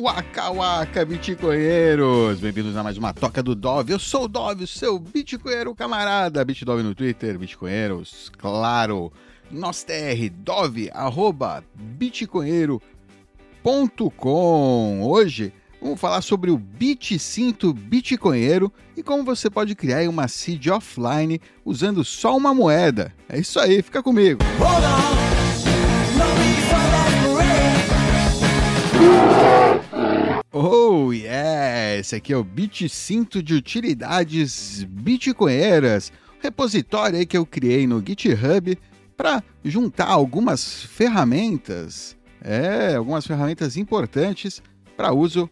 Waka Waka, bitcoinheiros! Bem-vindos a mais uma Toca do Dove. Eu sou o Dove, seu bitcoinheiro camarada. Bitdove no Twitter, bitcoinheiros, claro. NosTR, dove, arroba, bitcoinheiro.com. Hoje vamos falar sobre o BitCinto Bitcoinheiro e como você pode criar uma seed offline usando só uma moeda. É isso aí, fica comigo. Hold on. Oh, yeah! Esse aqui é o BitCinto de Utilidades Bitcoinheiras, repositório aí que eu criei no GitHub para juntar algumas ferramentas, é, algumas ferramentas importantes para uso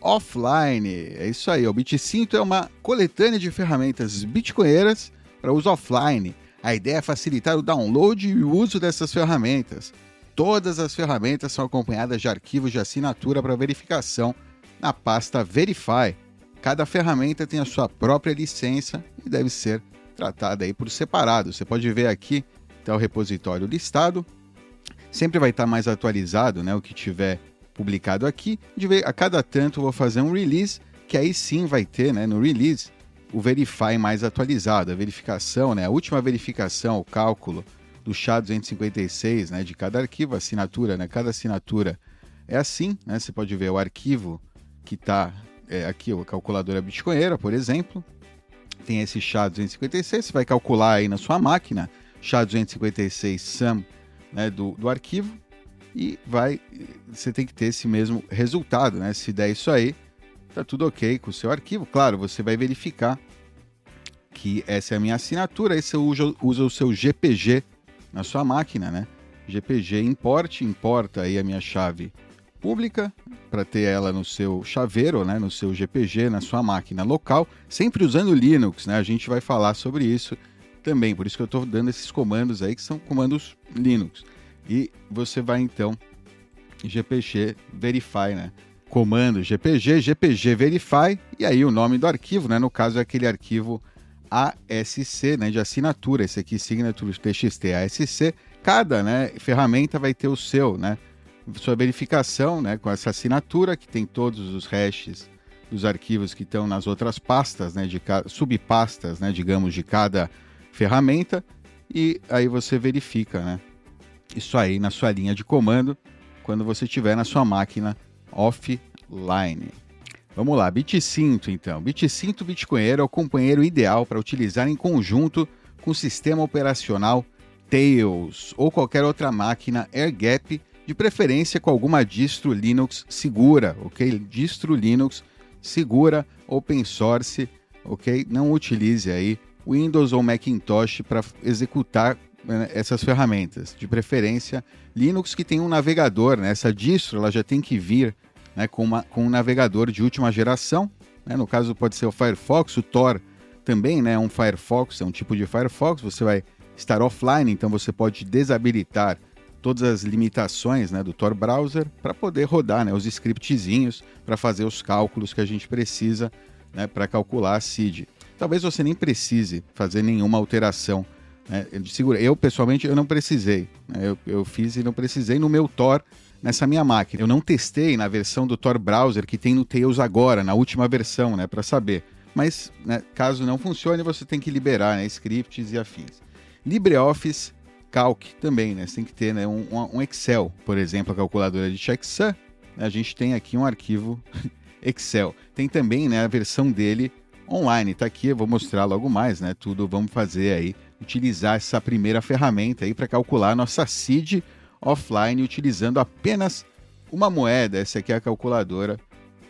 offline. É isso aí, o BitCinto é uma coletânea de ferramentas bitcoinheiras para uso offline. A ideia é facilitar o download e o uso dessas ferramentas. Todas as ferramentas são acompanhadas de arquivos de assinatura para verificação na pasta Verify. Cada ferramenta tem a sua própria licença e deve ser tratada aí por separado. Você pode ver aqui está o repositório listado. Sempre vai estar mais atualizado, né, o que tiver publicado aqui. A cada tanto vou fazer um release, que aí sim vai ter, né, no release, o Verify mais atualizado, a verificação, né, a última verificação, o cálculo do SHA-256, né, de cada arquivo, assinatura, né, cada assinatura é assim, né, você pode ver o arquivo que está é, aqui, a calculadora bitcoinheira, por exemplo, tem esse SHA-256, você vai calcular aí na sua máquina, SHA-256 SUM né, do, do arquivo, e vai, você tem que ter esse mesmo resultado, né, se der isso aí, tá tudo ok com o seu arquivo, claro, você vai verificar que essa é a minha assinatura, aí você usa, usa o seu GPG na sua máquina, né, GPG import, importa aí a minha chave pública para ter ela no seu chaveiro, né, no seu GPG, na sua máquina local, sempre usando Linux, né? A gente vai falar sobre isso também, por isso que eu estou dando esses comandos aí que são comandos Linux. E você vai então GPG verify, né? Comando GPG, GPG verify e aí o nome do arquivo, né? No caso é aquele arquivo ASC, né, de assinatura, esse aqui signature txt ASC. Cada, né, ferramenta vai ter o seu, né? sua verificação né, com essa assinatura, que tem todos os hashes dos arquivos que estão nas outras pastas, né, de subpastas, né, digamos, de cada ferramenta, e aí você verifica né, isso aí na sua linha de comando quando você estiver na sua máquina offline. Vamos lá, BitCinto então. BitCinto Bitcoinheiro é o companheiro ideal para utilizar em conjunto com o sistema operacional Tails ou qualquer outra máquina AirGap de preferência com alguma distro Linux segura, ok? Distro Linux segura, open source, ok? Não utilize aí Windows ou Macintosh para executar né, essas ferramentas. De preferência, Linux que tem um navegador, né? Essa distro ela já tem que vir né, com, uma, com um navegador de última geração. Né? No caso, pode ser o Firefox, o Tor também, né? Um Firefox, é um tipo de Firefox. Você vai estar offline, então você pode desabilitar todas as limitações né, do Tor Browser para poder rodar né, os scriptzinhos para fazer os cálculos que a gente precisa né, para calcular a seed. Talvez você nem precise fazer nenhuma alteração né, de. Eu, pessoalmente, eu não precisei. Né, eu, eu fiz e não precisei no meu Tor nessa minha máquina. Eu não testei na versão do Tor Browser que tem no Tails agora, na última versão, né, para saber. Mas, né, caso não funcione, você tem que liberar né, scripts e afins. LibreOffice Calc também, né? Você tem que ter né, um, um Excel, por exemplo, a calculadora de checksum. Né? A gente tem aqui um arquivo Excel. Tem também né, a versão dele online. Está aqui, eu vou mostrar logo mais, né? Tudo vamos fazer aí, utilizar essa primeira ferramenta aí para calcular a nossa seed offline utilizando apenas uma moeda. Essa aqui é a calculadora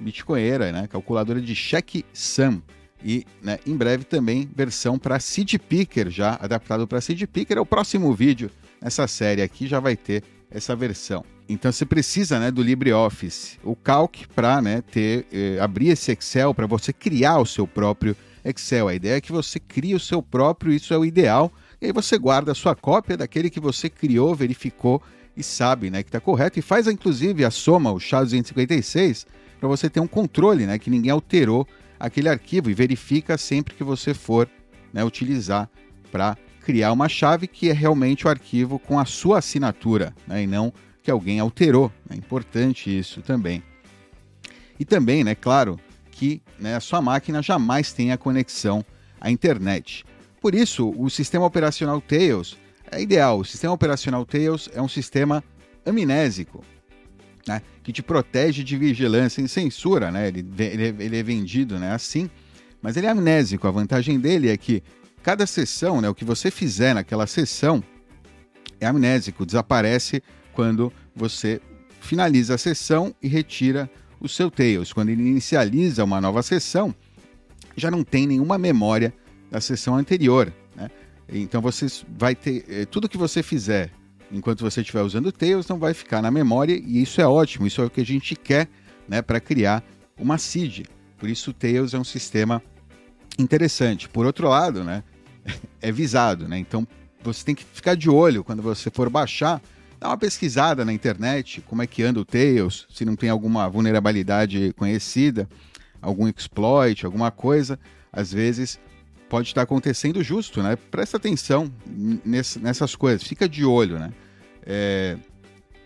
bitcoinera, né? Calculadora de checksum e né, em breve também versão para Seed Picker, já adaptado para Seed Picker. É o próximo vídeo nessa série aqui já vai ter essa versão. Então você precisa né, do LibreOffice, o Calc para né, ter eh, abrir esse Excel para você criar o seu próprio Excel. A ideia é que você crie o seu próprio, isso é o ideal. E aí você guarda a sua cópia daquele que você criou, verificou e sabe né, que está correto. E faz inclusive a soma, o SHA-256, para você ter um controle, né, que ninguém alterou aquele arquivo e verifica sempre que você for né, utilizar para criar uma chave que é realmente o arquivo com a sua assinatura né, e não que alguém alterou. É importante isso também. E também, né, claro, que né, a sua máquina jamais tenha conexão à internet. Por isso, o sistema operacional Tails é ideal. O sistema operacional Tails é um sistema amnésico, né, que te protege de vigilância e censura. Né? Ele, ele, ele é vendido né, assim, mas ele é amnésico. A vantagem dele é que cada sessão, né, o que você fizer naquela sessão, é amnésico, desaparece quando você finaliza a sessão e retira o seu Tails. Quando ele inicializa uma nova sessão, já não tem nenhuma memória da sessão anterior. Então você vai ter. Eh, tudo que você fizer enquanto você estiver usando o Tails não vai ficar na memória, e isso é ótimo, isso é o que a gente quer né, para criar uma seed. Por isso o Tails é um sistema interessante. Por outro lado, né, é visado, né? Então você tem que ficar de olho quando você for baixar, dá uma pesquisada na internet, como é que anda o Tails, se não tem alguma vulnerabilidade conhecida, algum exploit, alguma coisa, às vezes pode estar acontecendo justo, né? Presta atenção nessas coisas, fica de olho, né? É,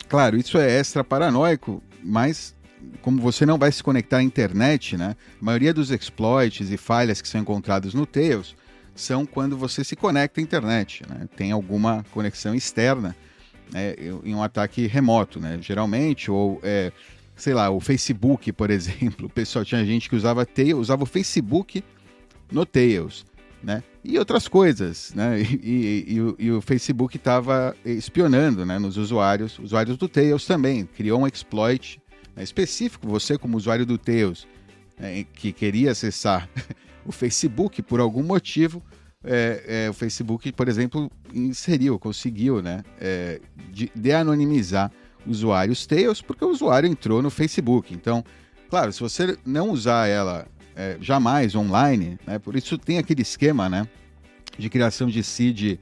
claro, isso é extra paranoico, mas como você não vai se conectar à internet, né? A maioria dos exploits e falhas que são encontrados no Tails são quando você se conecta à internet, né? Tem alguma conexão externa né? em um ataque remoto, né? Geralmente, ou é, sei lá, o Facebook, por exemplo, o pessoal tinha gente que usava Tails, usava o Facebook no Tails né? E outras coisas, né? E, e, e, o, e o, Facebook estava espionando, né? Nos usuários, usuários do Tails também. Criou um exploit né? específico. Você, como usuário do Tails, né? que queria acessar o Facebook por algum motivo, é, é, o Facebook, por exemplo, inseriu, conseguiu, né? É, de, de anonimizar usuários Tails, porque o usuário entrou no Facebook. Então, claro, se você não usar ela é, jamais online, né? Por isso tem aquele esquema, né? De criação de seed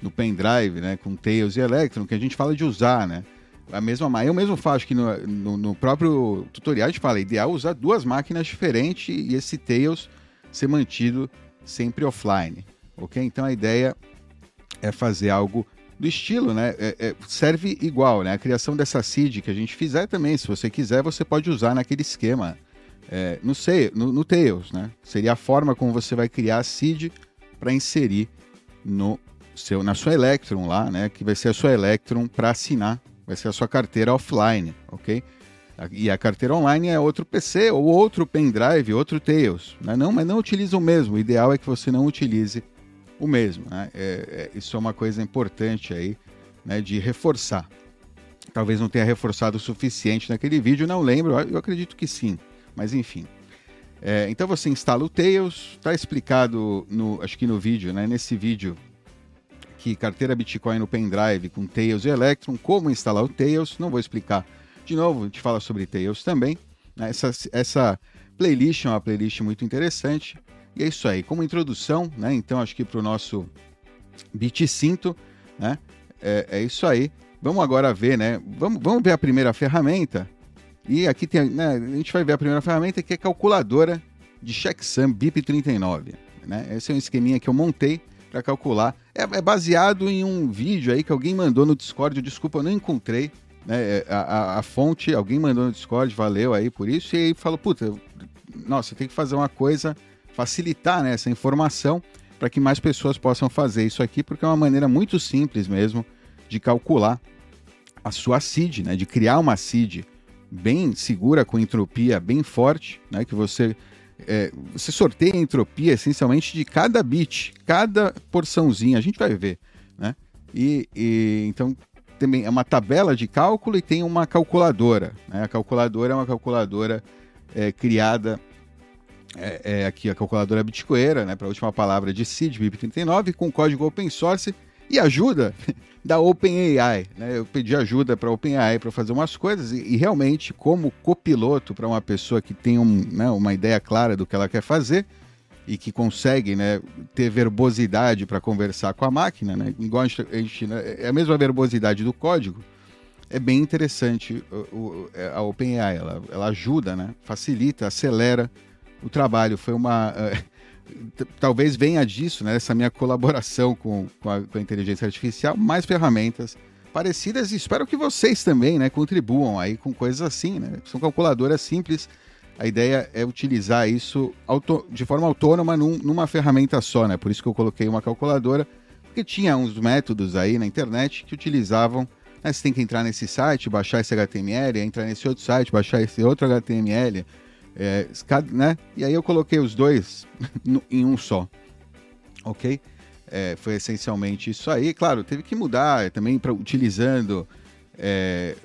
no pendrive, né? Com Tails e Electron, que a gente fala de usar, né? A mesma, eu mesmo faço que no, no, no, próprio tutorial a gente fala, é ideal usar duas máquinas diferentes e esse Tails ser mantido sempre offline, ok? Então a ideia é fazer algo do estilo, né? É, é, serve igual, né? A criação dessa seed que a gente fizer também, se você quiser, você pode usar naquele esquema é, no, no, no Tails, né? Seria a forma como você vai criar a seed para inserir no seu, na sua Electron lá, né? Que vai ser a sua Electron para assinar, vai ser a sua carteira offline, ok? E a carteira online é outro PC ou outro pendrive, outro Tails. Né? Não, mas não utiliza o mesmo. O ideal é que você não utilize o mesmo. Né? É, é, isso é uma coisa importante aí né, de reforçar. Talvez não tenha reforçado o suficiente naquele vídeo, não lembro. Eu acredito que sim. Mas enfim. É, então você instala o Tails, está explicado no, acho que no vídeo, né? Nesse vídeo que carteira Bitcoin no pendrive com Tails e Electron, como instalar o Tails. Não vou explicar de novo, a gente fala sobre Tails também. Né? Essa, essa playlist é uma playlist muito interessante. E é isso aí, como introdução, né? Então acho que para o nosso Bit Cinto, né? É, é, isso aí. Vamos agora ver, né? Vamos, vamos ver a primeira ferramenta, e aqui tem, né, a gente vai ver a primeira ferramenta que é calculadora de checksum BIP39. Né? Esse é um esqueminha que eu montei para calcular. É, é, baseado em um vídeo aí que alguém mandou no Discord. Desculpa, eu não encontrei né, é, a, a, a, fonte. Alguém mandou no Discord, valeu aí por isso. E aí falou: puta, nossa, tem que fazer uma coisa, facilitar né, essa informação para que mais pessoas possam fazer isso aqui, porque é uma maneira muito simples mesmo de calcular a sua seed, né, de criar uma seed bem segura, com entropia bem forte, né? Que você, é, você sorteia a entropia essencialmente de cada bit, cada porçãozinha, a gente vai ver, né? E, e então também é uma tabela de cálculo e tem uma calculadora. Né? A calculadora é uma calculadora é, criada é, é, aqui a calculadora bitcoeira, né, para a última palavra de seed BIP39 com código open source e ajuda da OpenAI. Né? Eu pedi ajuda para a OpenAI para fazer umas coisas e, e realmente, como copiloto para uma pessoa que tem um, né, uma ideia clara do que ela quer fazer e que consegue né, ter verbosidade para conversar com a máquina, né? igual a gente, a gente né, é a mesma verbosidade do código, é bem interessante o, o, a OpenAI. Ela, ela ajuda, né, facilita, acelera o trabalho. Foi uma. Talvez venha disso, né, essa minha colaboração com, com, a, com a inteligência artificial, mais ferramentas parecidas e espero que vocês também, né, contribuam aí com coisas assim, né? São calculadoras simples. a ideia é utilizar isso de forma autônoma num, numa ferramenta só, né? Por isso que eu coloquei uma calculadora, porque tinha uns métodos aí na internet que utilizavam. Né? Você tem que entrar nesse site, baixar esse HTML, entrar nesse outro site, baixar esse outro HTML, é, né? E aí eu coloquei os dois em um só, ok? É, foi essencialmente isso aí. Claro, teve que mudar também para utilizando é,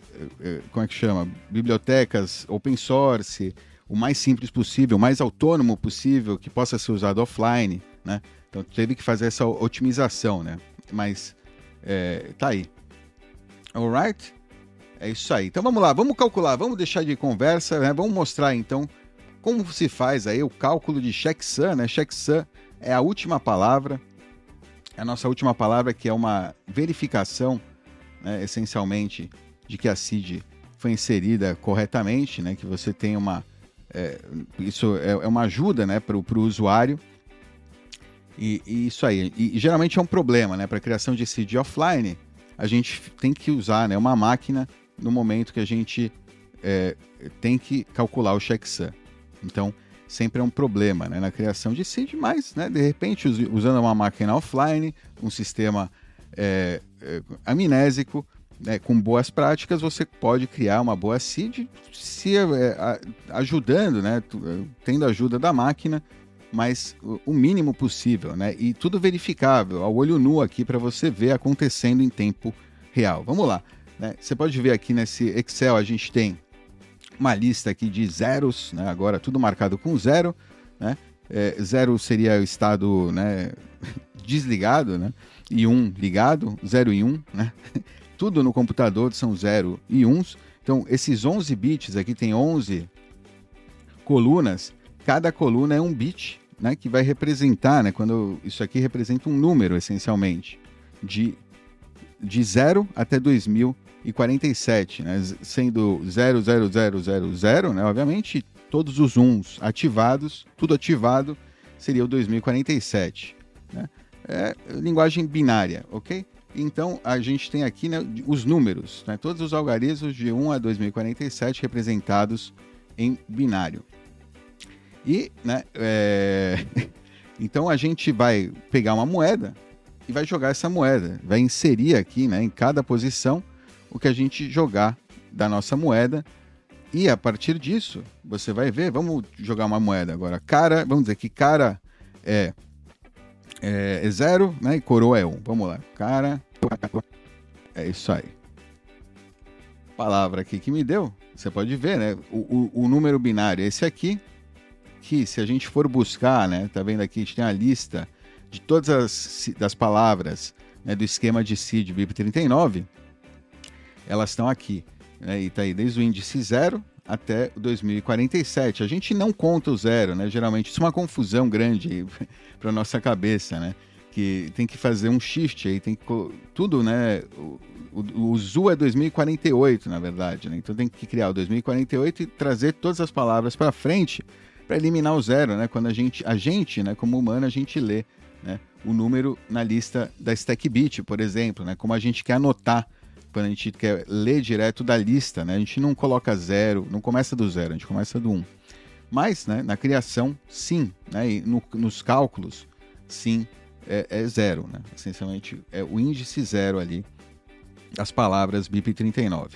é, como é que chama? Bibliotecas open source, o mais simples possível, o mais autônomo possível, que possa ser usado offline, né? Então teve que fazer essa otimização, né? Mas é, tá aí. Alright? É isso aí. Então vamos lá, vamos calcular, vamos deixar de conversa, né? Vamos mostrar então como se faz aí o cálculo de checksum, né? Checksum é a última palavra, a nossa última palavra que é uma verificação, né, essencialmente, de que a CID foi inserida corretamente, né? Que você tem uma é, isso é, é, uma ajuda né, para o usuário. E, e, isso aí. E, geralmente é um problema, né? Para criação de seed offline, a gente tem que usar né, uma máquina no momento que a gente é, tem que calcular o checksum. Então, sempre é um problema né, na criação de seed, mas, né, de repente, usando uma máquina offline, um sistema é, é, amnésico, né, com boas práticas, você pode criar uma boa seed, se é, ajudando, né, tendo a ajuda da máquina, mas o mínimo possível, né, e tudo verificável, ao olho nu aqui para você ver acontecendo em tempo real. Vamos lá, né? Você pode ver aqui nesse Excel a gente tem uma lista aqui de zeros, né, agora tudo marcado com zero, né, é, zero seria o estado né, desligado, né? E um ligado, zero e um, né? tudo no computador são 0 e 1. Então, esses 11 bits aqui tem 11 colunas. Cada coluna é um bit, né, que vai representar, né, quando isso aqui representa um número essencialmente de de 0 até 2047, né, sendo 00000, né, obviamente todos os uns ativados, tudo ativado seria o 2047, né? É linguagem binária, ok? Então, a gente tem aqui né, os números, né, todos os algarismos de 1 a 2047 representados em binário. E, né, é... então a gente vai pegar uma moeda e vai jogar essa moeda, vai inserir aqui, né, em cada posição, o que a gente jogar da nossa moeda. E a partir disso, você vai ver, vamos jogar uma moeda agora. Cara, vamos dizer que cara é, é, é zero, né, e coroa é um. Vamos lá, cara é isso aí. Palavra aqui que me deu, você pode ver, né? O, o, o número binário é esse aqui, que se a gente for buscar, né? Tá vendo aqui, a gente tem a lista de todas as das palavras né, do esquema de seed BIP39, elas estão aqui. Né, e tá aí desde o índice zero até 2047. A gente não conta o zero, né? Geralmente isso é uma confusão grande para nossa cabeça, né? que tem que fazer um shift aí, tem que tudo, né? O, o, o ZU é 2048, na verdade, né? Então tem que criar o 2048 e trazer todas as palavras para frente para eliminar o zero, né? Quando a gente, a gente, né, como humano, a gente lê, né, o número na lista da stack bit, por exemplo, né? Como a gente quer anotar quando a gente quer ler direto da lista, né? A gente não coloca zero, não começa do zero, a gente começa do um. Mas, né, na criação, sim, né? E no, nos cálculos, sim, é, é zero, né? Essencialmente é o índice zero ali das palavras BIP39.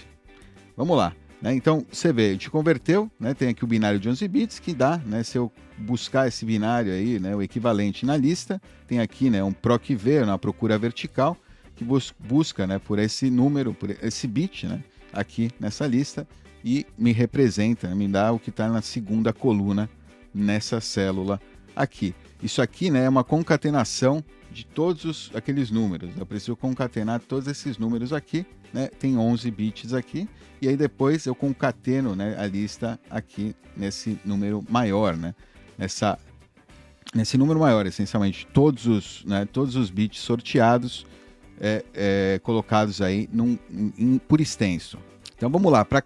Vamos lá. Né? Então, você vê, a gente converteu, né? tem aqui o binário de 11 bits que dá, né? se eu buscar esse binário aí, né? o equivalente na lista, tem aqui né? um PROC-V, uma procura vertical, que bus busca né? por esse número, por esse bit né? aqui nessa lista e me representa, né? me dá o que está na segunda coluna nessa célula aqui. Isso aqui né, é uma concatenação de todos os, aqueles números. Eu preciso concatenar todos esses números aqui, né? Tem 11 bits aqui e aí depois eu concateno, né, a lista aqui nesse número maior, né? Nessa nesse número maior, essencialmente todos os, né, todos os bits sorteados é, é, colocados aí num, em, por extenso. Então vamos lá, para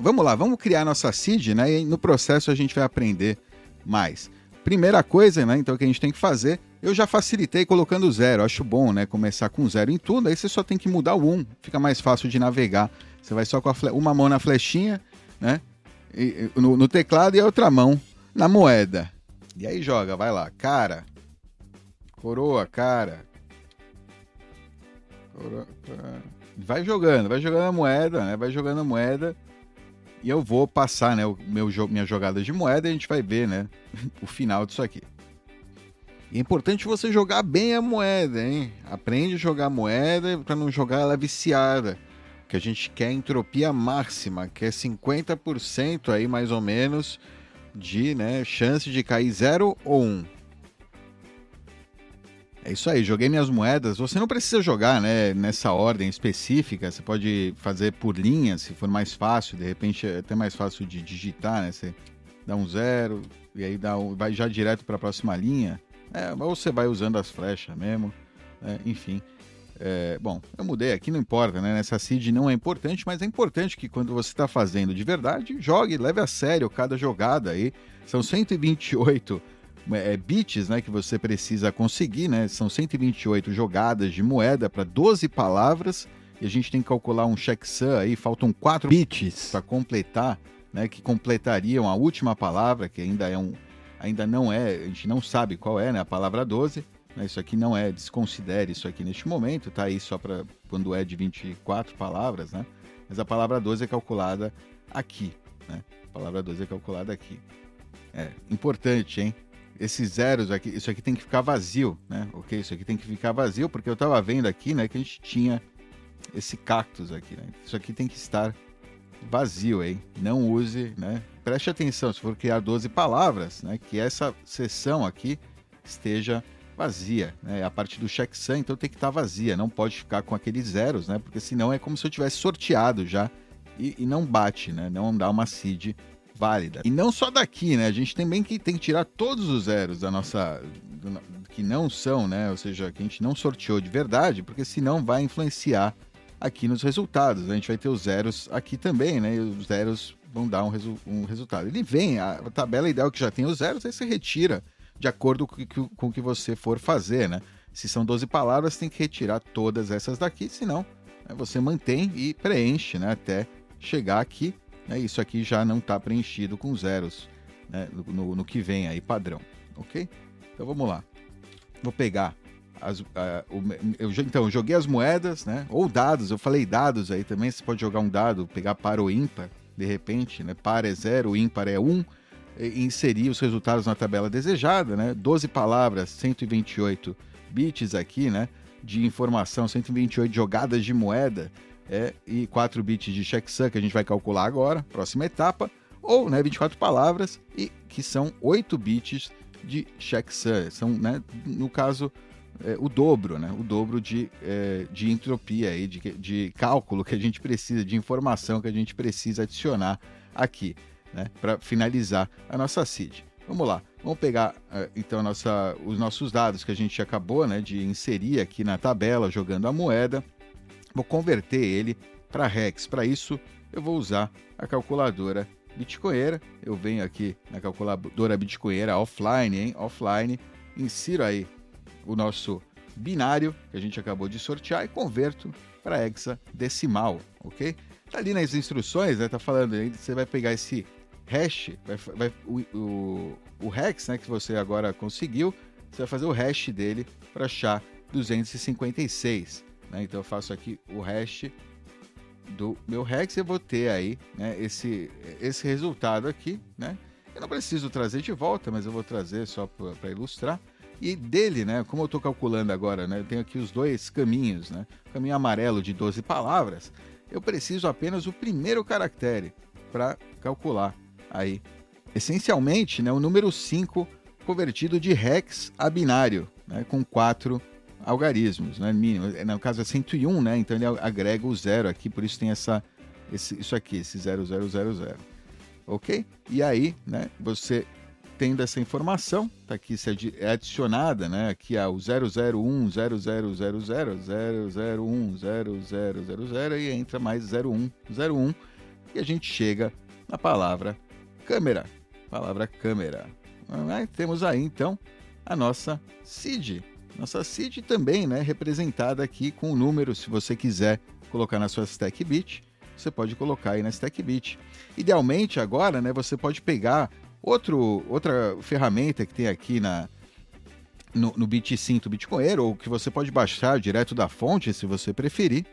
vamos lá, vamos criar nossa seed, né? E no processo a gente vai aprender mais. Primeira coisa, né, então, que a gente tem que fazer, eu já facilitei colocando zero. Acho bom, né, começar com zero em tudo, aí você só tem que mudar o um, fica mais fácil de navegar. Você vai só com uma mão na flechinha, né, no, no teclado e a outra mão na moeda. E aí joga, vai lá, cara, coroa, cara. Vai jogando, vai jogando a moeda, né? Vai jogando a moeda e eu vou passar, né, o meu minha jogada de moeda e a gente vai ver, né, o final disso aqui. E é importante você jogar bem a moeda, hein? Aprende a jogar a moeda para não jogar ela viciada. Que a gente quer entropia máxima, que é 50% aí mais ou menos de, né, chance de cair 0 ou 1. Um. É isso aí, joguei minhas moedas. Você não precisa jogar né, nessa ordem específica, você pode fazer por linha, se for mais fácil, de repente é até mais fácil de digitar, né? Você dá um zero e aí dá um, vai já direto para a próxima linha. É, ou você vai usando as flechas mesmo, né? enfim. É, bom, eu mudei aqui, não importa, né? Nessa seed não é importante, mas é importante que quando você está fazendo de verdade, jogue, leve a sério cada jogada aí. São 128 é, bits né, que você precisa conseguir, né? São 128 jogadas de moeda para 12 palavras. E a gente tem que calcular um checksum aí, faltam 4 bits para completar, né? Que completariam a última palavra, que ainda é um. Ainda não é, a gente não sabe qual é, né? A palavra 12. Né, isso aqui não é, desconsidere isso aqui neste momento, tá aí só para quando é de 24 palavras, né? Mas a palavra 12 é calculada aqui, né? A palavra 12 é calculada aqui. É importante, hein? Esses zeros aqui, isso aqui tem que ficar vazio, né? Ok, isso aqui tem que ficar vazio, porque eu estava vendo aqui, né, que a gente tinha esse cactus aqui, né? Isso aqui tem que estar vazio, hein? Não use, né? Preste atenção, se for criar 12 palavras, né, que essa seção aqui esteja vazia, né? A parte do checksum, então tem que estar vazia, não pode ficar com aqueles zeros, né? Porque senão é como se eu tivesse sorteado já e, e não bate, né? Não dá uma seed válida. E não só daqui, né? A gente também que tem que tirar todos os zeros da nossa. Do, que não são, né? Ou seja, que a gente não sorteou de verdade, porque senão vai influenciar aqui nos resultados. A gente vai ter os zeros aqui também, né? E os zeros vão dar um, resu um resultado. Ele vem, a, tabela ideal que já tem os zeros, aí você retira de acordo com, com o que você for fazer, né? Se são 12 palavras, tem que retirar todas essas daqui, senão né, você mantém e preenche, né? Até chegar aqui né, isso aqui já não está preenchido com zeros né, no, no, que vem aí padrão, ok? Então vamos lá. Vou pegar as, uh, o, eu, então, eu joguei as moedas, né? Ou dados, eu falei dados aí também. Você pode jogar um dado, pegar par ou ímpar, de repente, né? Par é zero, ímpar é um, inserir os resultados na tabela desejada, né? 12 palavras, 128 bits aqui, né? De informação, 128 jogadas de moeda é, e 4 bits de checksum, que a gente vai calcular agora, próxima etapa, ou né, 24 palavras, e que são 8 bits de checksum. São, né, no caso, é, o dobro, né, o dobro de, é, de entropia, aí, de, de cálculo que a gente precisa, de informação que a gente precisa adicionar aqui, né, para finalizar a nossa seed. Vamos lá, vamos pegar é, então nossa, os nossos dados que a gente acabou né, de inserir aqui na tabela, jogando a moeda vou converter ele para Rex. Para isso, eu vou usar a calculadora Bitcoinera. Eu venho aqui na calculadora Bitcoinera offline, hein? Offline, insiro aí o nosso binário que a gente acabou de sortear e converto para hexadecimal, ok? Tá ali nas instruções, né? Tá falando aí, você vai pegar esse hash, vai, vai, o, o, o hex, né, que você agora conseguiu, você vai fazer o hash dele para achar 256. Né? Então eu faço aqui o hash do meu hex e vou ter aí né, esse, esse resultado aqui. Né? Eu não preciso trazer de volta, mas eu vou trazer só para ilustrar. E dele, né, como eu estou calculando agora, né, eu tenho aqui os dois caminhos. Né? O caminho amarelo de 12 palavras, eu preciso apenas o primeiro caractere para calcular aí. Essencialmente, né, o número 5 convertido de hex a binário, né, com 4 algarismos, né? Mínimo. É, no caso é 101, né? Então ele agrega o zero aqui, por isso tem essa, esse, isso aqui, esse 0000. Ok? E aí, né? Você tendo essa informação, tá aqui é adicionada, né? Aqui ao 001, 0000, 001, 0000 e entra mais 01, 01 e a gente chega na palavra câmera. Palavra câmera. temos aí então a nossa CID, nossa seed também, né, representada aqui com o número, se você quiser colocar na sua stack bit, você pode colocar aí na StackBit. Idealmente agora, né, você pode pegar outro, outra ferramenta que tem aqui na, no, no BitCinto Bitcoin, ou que você pode baixar direto da fonte, se você preferir,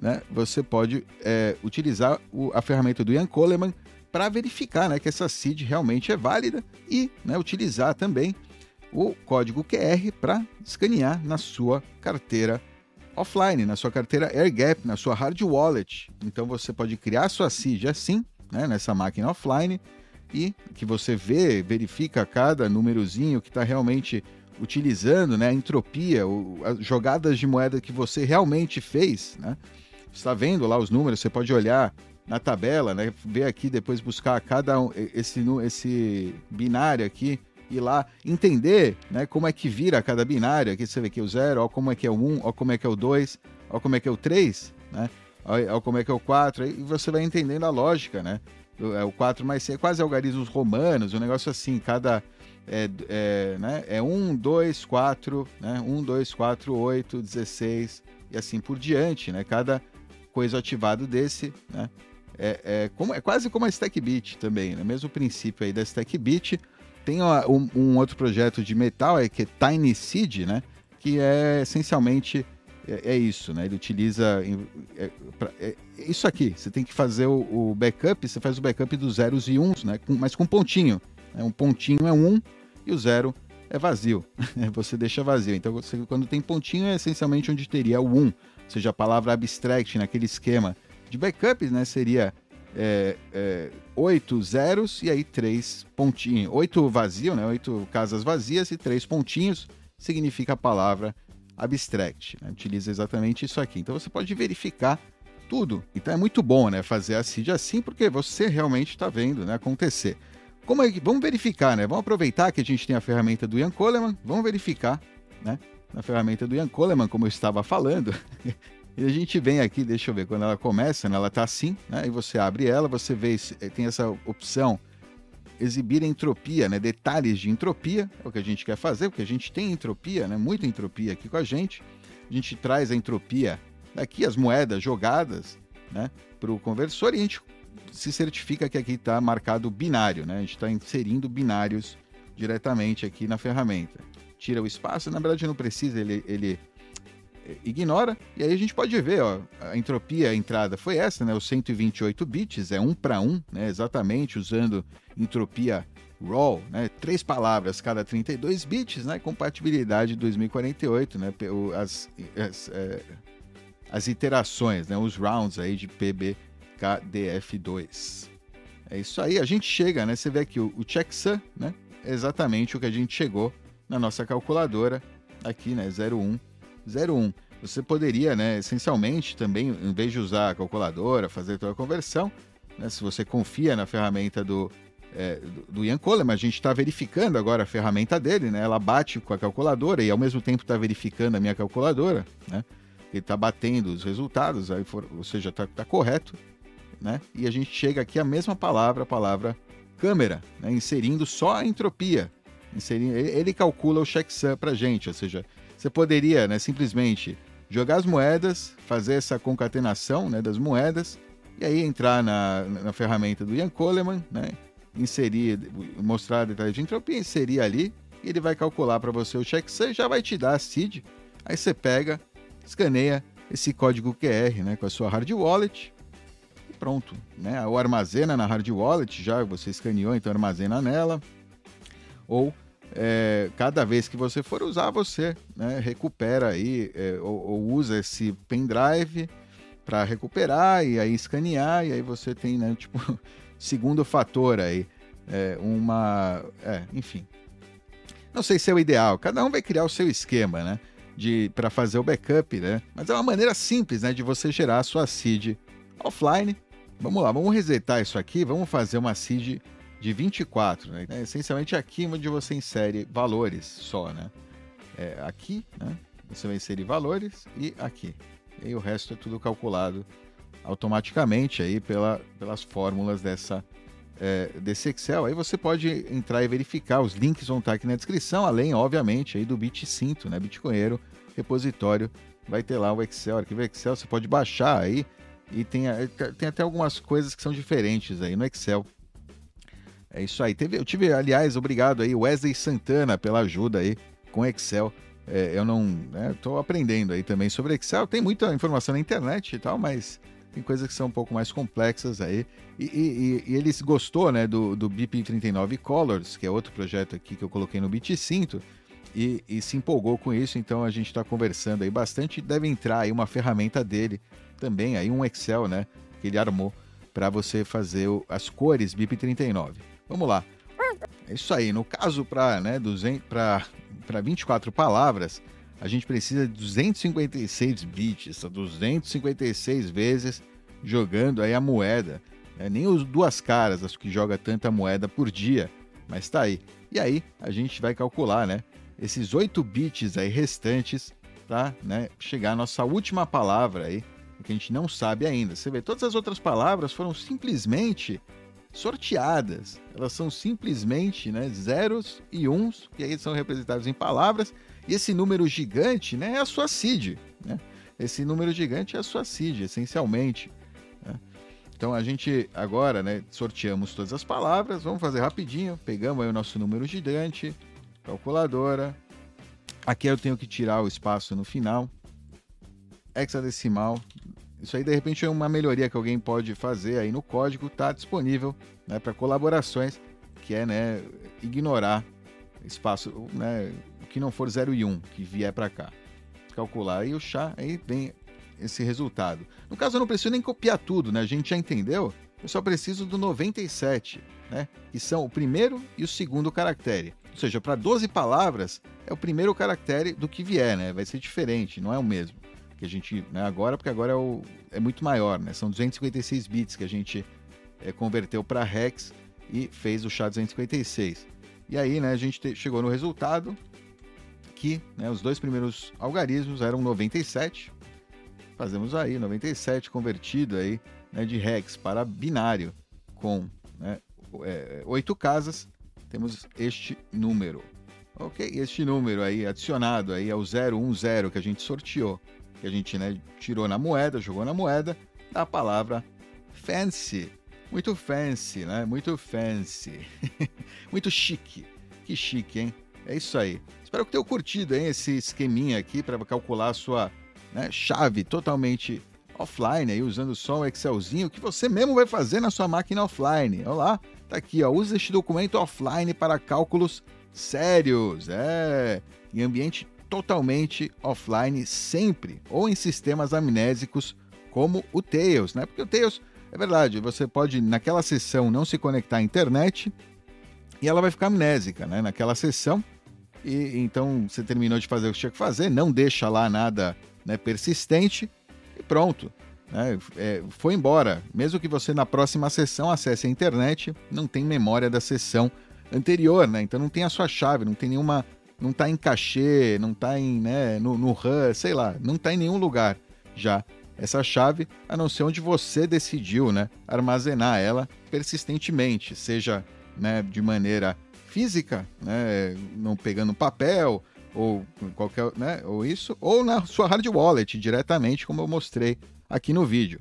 né? Você pode é, utilizar o, a ferramenta do Ian Coleman para verificar né, que essa seed realmente é válida e né, utilizar também o código QR para escanear na sua carteira offline, na sua carteira AirGap, na sua hard wallet. Então você pode criar sua seed assim, né, nessa máquina offline, e que você vê, verifica cada númerozinho que está realmente utilizando né, a entropia, o, as jogadas de moeda que você realmente fez. Né? Está vendo lá os números, você pode olhar na tabela, né, ver aqui, depois buscar cada um, esse, esse binário aqui ir lá entender né, como é que vira cada binário. Aqui você vê que é o 0, ó como é que é o 1, um, ó como é que é o 2, ó como é que é o 3, né? Ó, ó como é que é o 4, e você vai entendendo a lógica, né? É o 4 mais 6, é quase algarismos romanos, um negócio assim, cada é, é, né, é 1, 2, 4, né? 1, 2, 4, 8, 16 e assim por diante, né? Cada coisa ativado desse, né? É, é, como, é quase como a StackBit também, né? Mesmo princípio aí da StackBit, tem um, um, outro projeto de metal, é que é Tiny Seed, né? Que é essencialmente é, é isso, né? Ele utiliza é, pra, é, isso aqui. Você tem que fazer o, o, backup, você faz o backup dos zeros e uns, né? Com, mas com pontinho. Né? Um pontinho é um e o zero é vazio. você deixa vazio. Então, você, quando tem pontinho, é essencialmente onde teria o um. Ou seja, a palavra abstract naquele esquema de backup, né? Seria é, é, oito zeros e aí três pontinhos. Oito vazio, né? Oito casas vazias e três pontinhos significa a palavra abstract. Né? Utiliza exatamente isso aqui. Então você pode verificar tudo. Então é muito bom, né? Fazer a CID assim, porque você realmente está vendo, né? Acontecer. Como é que vamos verificar, né? Vamos aproveitar que a gente tem a ferramenta do Ian Coleman, vamos verificar, né? Na ferramenta do Ian Coleman, como eu estava falando, E a gente vem aqui, deixa eu ver, quando ela começa, né, ela está assim, né? E você abre ela, você vê, eh, tem essa opção exibir entropia, né? Detalhes de entropia, é o que a gente quer fazer, porque a gente tem entropia, né? Muita entropia aqui com a gente. A gente traz a entropia daqui, as moedas jogadas, né? Para o conversor e a gente se certifica que aqui está marcado binário, né? A gente está inserindo binários diretamente aqui na ferramenta. Tira o espaço, na verdade não precisa, ele, ele ignora. E aí a gente pode ver, ó, a entropia, a entrada foi essa, né? Os 128 bits, é um para um, né? Exatamente, usando entropia raw, né? Três palavras cada 32 bits, né? Compatibilidade 2048, né? As, as, é, as iterações, né? Os rounds aí de PBKDF2. É isso aí, a gente chega, né? Você vê aqui o, o checksum, né? É exatamente o que a gente chegou na nossa calculadora aqui, né? 01 01. Você poderia, né, essencialmente, também, em vez de usar a calculadora, fazer toda a conversão, né, se você confia na ferramenta do, é, do Ian Coleman, a gente está verificando agora a ferramenta dele, né, ela bate com a calculadora e ao mesmo tempo está verificando a minha calculadora, né, ele está batendo os resultados, aí for, ou seja, está tá correto, né, e a gente chega aqui a mesma palavra, a palavra câmera, né, inserindo só a entropia, inserindo, ele calcula o checksum para gente, ou seja, você poderia né, simplesmente jogar as moedas, fazer essa concatenação né, das moedas, e aí entrar na, na ferramenta do Ian Coleman, né, inserir, mostrar detalhes de entropia, inserir ali, e ele vai calcular para você o checksum já vai te dar a seed. Aí você pega, escaneia esse código QR né, com a sua hard wallet e pronto. Né? Ou armazena na hard wallet, já você escaneou, então armazena nela. Ou é, cada vez que você for usar, você né, recupera aí é, ou, ou, usa esse pendrive para recuperar e aí escanear e aí você tem, né, tipo, segundo fator aí, é, uma, é, enfim. Não sei se é o ideal. Cada um vai criar o seu esquema, né, de para fazer o backup, né? Mas é uma maneira simples, né, de você gerar a sua seed offline. Vamos lá, vamos resetar isso aqui, vamos fazer uma seed de 24, né? É essencialmente aqui onde você insere valores só, né? É, aqui, né? Você vai inserir valores e aqui. E o resto é tudo calculado automaticamente aí pela, pelas fórmulas dessa, é, desse Excel. Aí você pode entrar e verificar, os links vão estar aqui na descrição, além, obviamente, aí do BitCinto, né? Bitcoinheiro, repositório, vai ter lá o Excel, arquivo Excel, você pode baixar aí e tem, tem até algumas coisas que são diferentes aí no Excel. É isso aí. Teve, eu tive, aliás, obrigado aí, Wesley Santana, pela ajuda aí com Excel. É, eu não estou né, aprendendo aí também sobre Excel. Tem muita informação na internet e tal, mas tem coisas que são um pouco mais complexas aí. E, e, e gostou né, do, do BP39 Colors, que é outro projeto aqui que eu coloquei no BitCinto, e, e se empolgou com isso, então a gente está conversando aí bastante. Deve entrar aí uma ferramenta dele também, aí um Excel, né, que ele armou para você fazer o, as cores BIP39. Vamos lá. É isso aí. No caso para né, para 24 palavras, a gente precisa de 256 bits, 256 vezes jogando aí a moeda. É, nem os duas caras acho que joga tanta moeda por dia, mas tá aí. E aí a gente vai calcular, né? Esses 8 bits aí restantes, tá? Né, chegar a nossa última palavra aí, que a gente não sabe ainda. Você vê, todas as outras palavras foram simplesmente sorteadas. Elas são simplesmente né, zeros e uns, que aí são representados em palavras, e esse número gigante né, é a sua CID. Né? Esse número gigante é a sua CID, essencialmente. Né? Então a gente agora né, sorteamos todas as palavras, vamos fazer rapidinho, pegamos aí o nosso número gigante, calculadora. Aqui eu tenho que tirar o espaço no final, hexadecimal, isso aí, de repente, é uma melhoria que alguém pode fazer aí no código, está disponível né, para colaborações, que é né, ignorar espaço, né, o que não for 0 e 1, um, que vier para cá. Calcular aí o chá, aí vem esse resultado. No caso, eu não preciso nem copiar tudo, né? A gente já entendeu. Eu só preciso do 97, né? Que são o primeiro e o segundo caractere. Ou seja, para 12 palavras, é o primeiro caractere do que vier, né? Vai ser diferente, não é o mesmo que a gente, né, agora, porque agora é, o, é muito maior, né? São 256 bits que a gente é, converteu para hex e fez o chá 256. E aí, né, a gente te, chegou no resultado que né, os dois primeiros algarismos eram 97. Fazemos aí 97 convertido aí né, de hex para binário com né, é, 8 casas. Temos este número. Ok, este número aí adicionado aí ao 010 que a gente sorteou que a gente né, tirou na moeda, jogou na moeda, da palavra fancy. Muito fancy, né? Muito fancy. Muito chique. Que chique, hein? É isso aí. Espero que tenham curtido hein, esse esqueminha aqui para calcular a sua né, chave totalmente offline, aí, usando só um Excelzinho que você mesmo vai fazer na sua máquina offline. Olha lá, tá aqui, ó. Use este documento offline para cálculos sérios. É, em ambiente totalmente offline sempre, ou em sistemas amnésicos como o Tails, né? Porque o Tails, é verdade, você pode naquela sessão não se conectar à internet e ela vai ficar amnésica, né? Naquela sessão. E então você terminou de fazer o que tinha que fazer, não deixa lá nada né, persistente e pronto. Né? É, foi embora. Mesmo que você na próxima sessão acesse a internet, não tem memória da sessão anterior, né? Então não tem a sua chave, não tem nenhuma não está em cachê, não está em, né, no, no RAM, sei lá, não está em nenhum lugar já essa chave, a não ser onde você decidiu, né, armazenar ela persistentemente, seja, né, de maneira física, né, não pegando papel ou qualquer, né, ou isso, ou na sua hard wallet diretamente, como eu mostrei aqui no vídeo.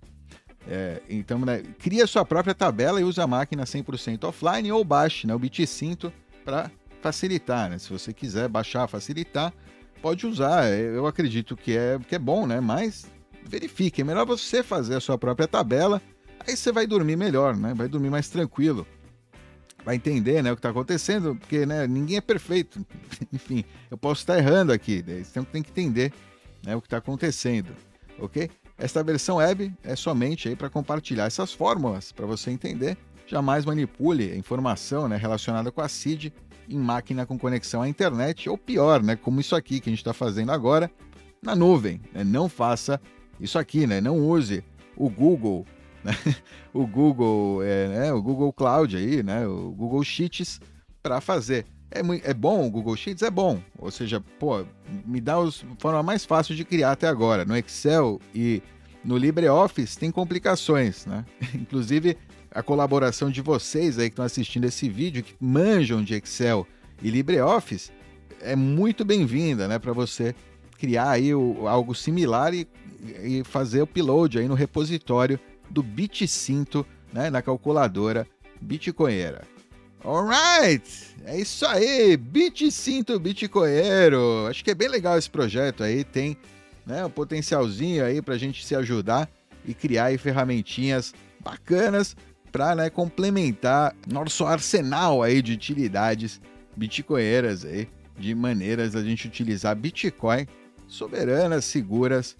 É, então, né, cria sua própria tabela e usa a máquina 100% offline ou baixe né, o BitCinto para facilitar, né? Se você quiser baixar, facilitar, pode usar. Eu acredito que é, que é bom, né? Mas verifique, é melhor você fazer a sua própria tabela, aí você vai dormir melhor, né? Vai dormir mais tranquilo. Vai entender né, o que está acontecendo, porque né, ninguém é perfeito. Enfim, eu posso estar errando aqui, então tem que entender né, o que está acontecendo, ok? Esta versão web é somente aí para compartilhar essas fórmulas, para você entender. Jamais manipule a informação né, relacionada com a CID em máquina com conexão à internet, ou pior, né, como isso aqui que a gente está fazendo agora, na nuvem. Né? Não faça isso aqui, né? não use o Google, né? o Google, é, né? o Google Cloud aí, né? o Google Sheets para fazer. É, é bom o Google Sheets? É bom. Ou seja, pô, me dá a forma mais fácil de criar até agora. No Excel e no LibreOffice tem complicações, né? Inclusive, a colaboração de vocês aí que estão assistindo esse vídeo, que manjam de Excel e LibreOffice, é muito bem-vinda, né, para você criar aí o, algo similar e e fazer upload aí no repositório do BitCinto, né, na calculadora Bitcoinera. Alright, é isso aí, BitCinto Bitcoinheiro. Acho que é bem legal esse projeto aí, tem né, um potencialzinho aí para a gente se ajudar e criar aí ferramentinhas bacanas para né, complementar nosso arsenal aí de utilidades bitcoinheiras aí, de maneiras a gente utilizar Bitcoin soberanas, seguras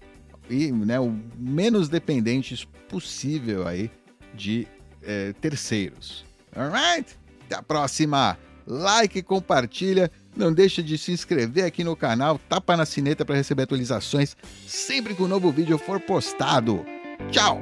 e né, o menos dependentes possível aí de é, terceiros. Alright? Até a próxima! Like, compartilha, não deixe de se inscrever aqui no canal, tapa na sineta para receber atualizações sempre que um novo vídeo for postado. Tchau!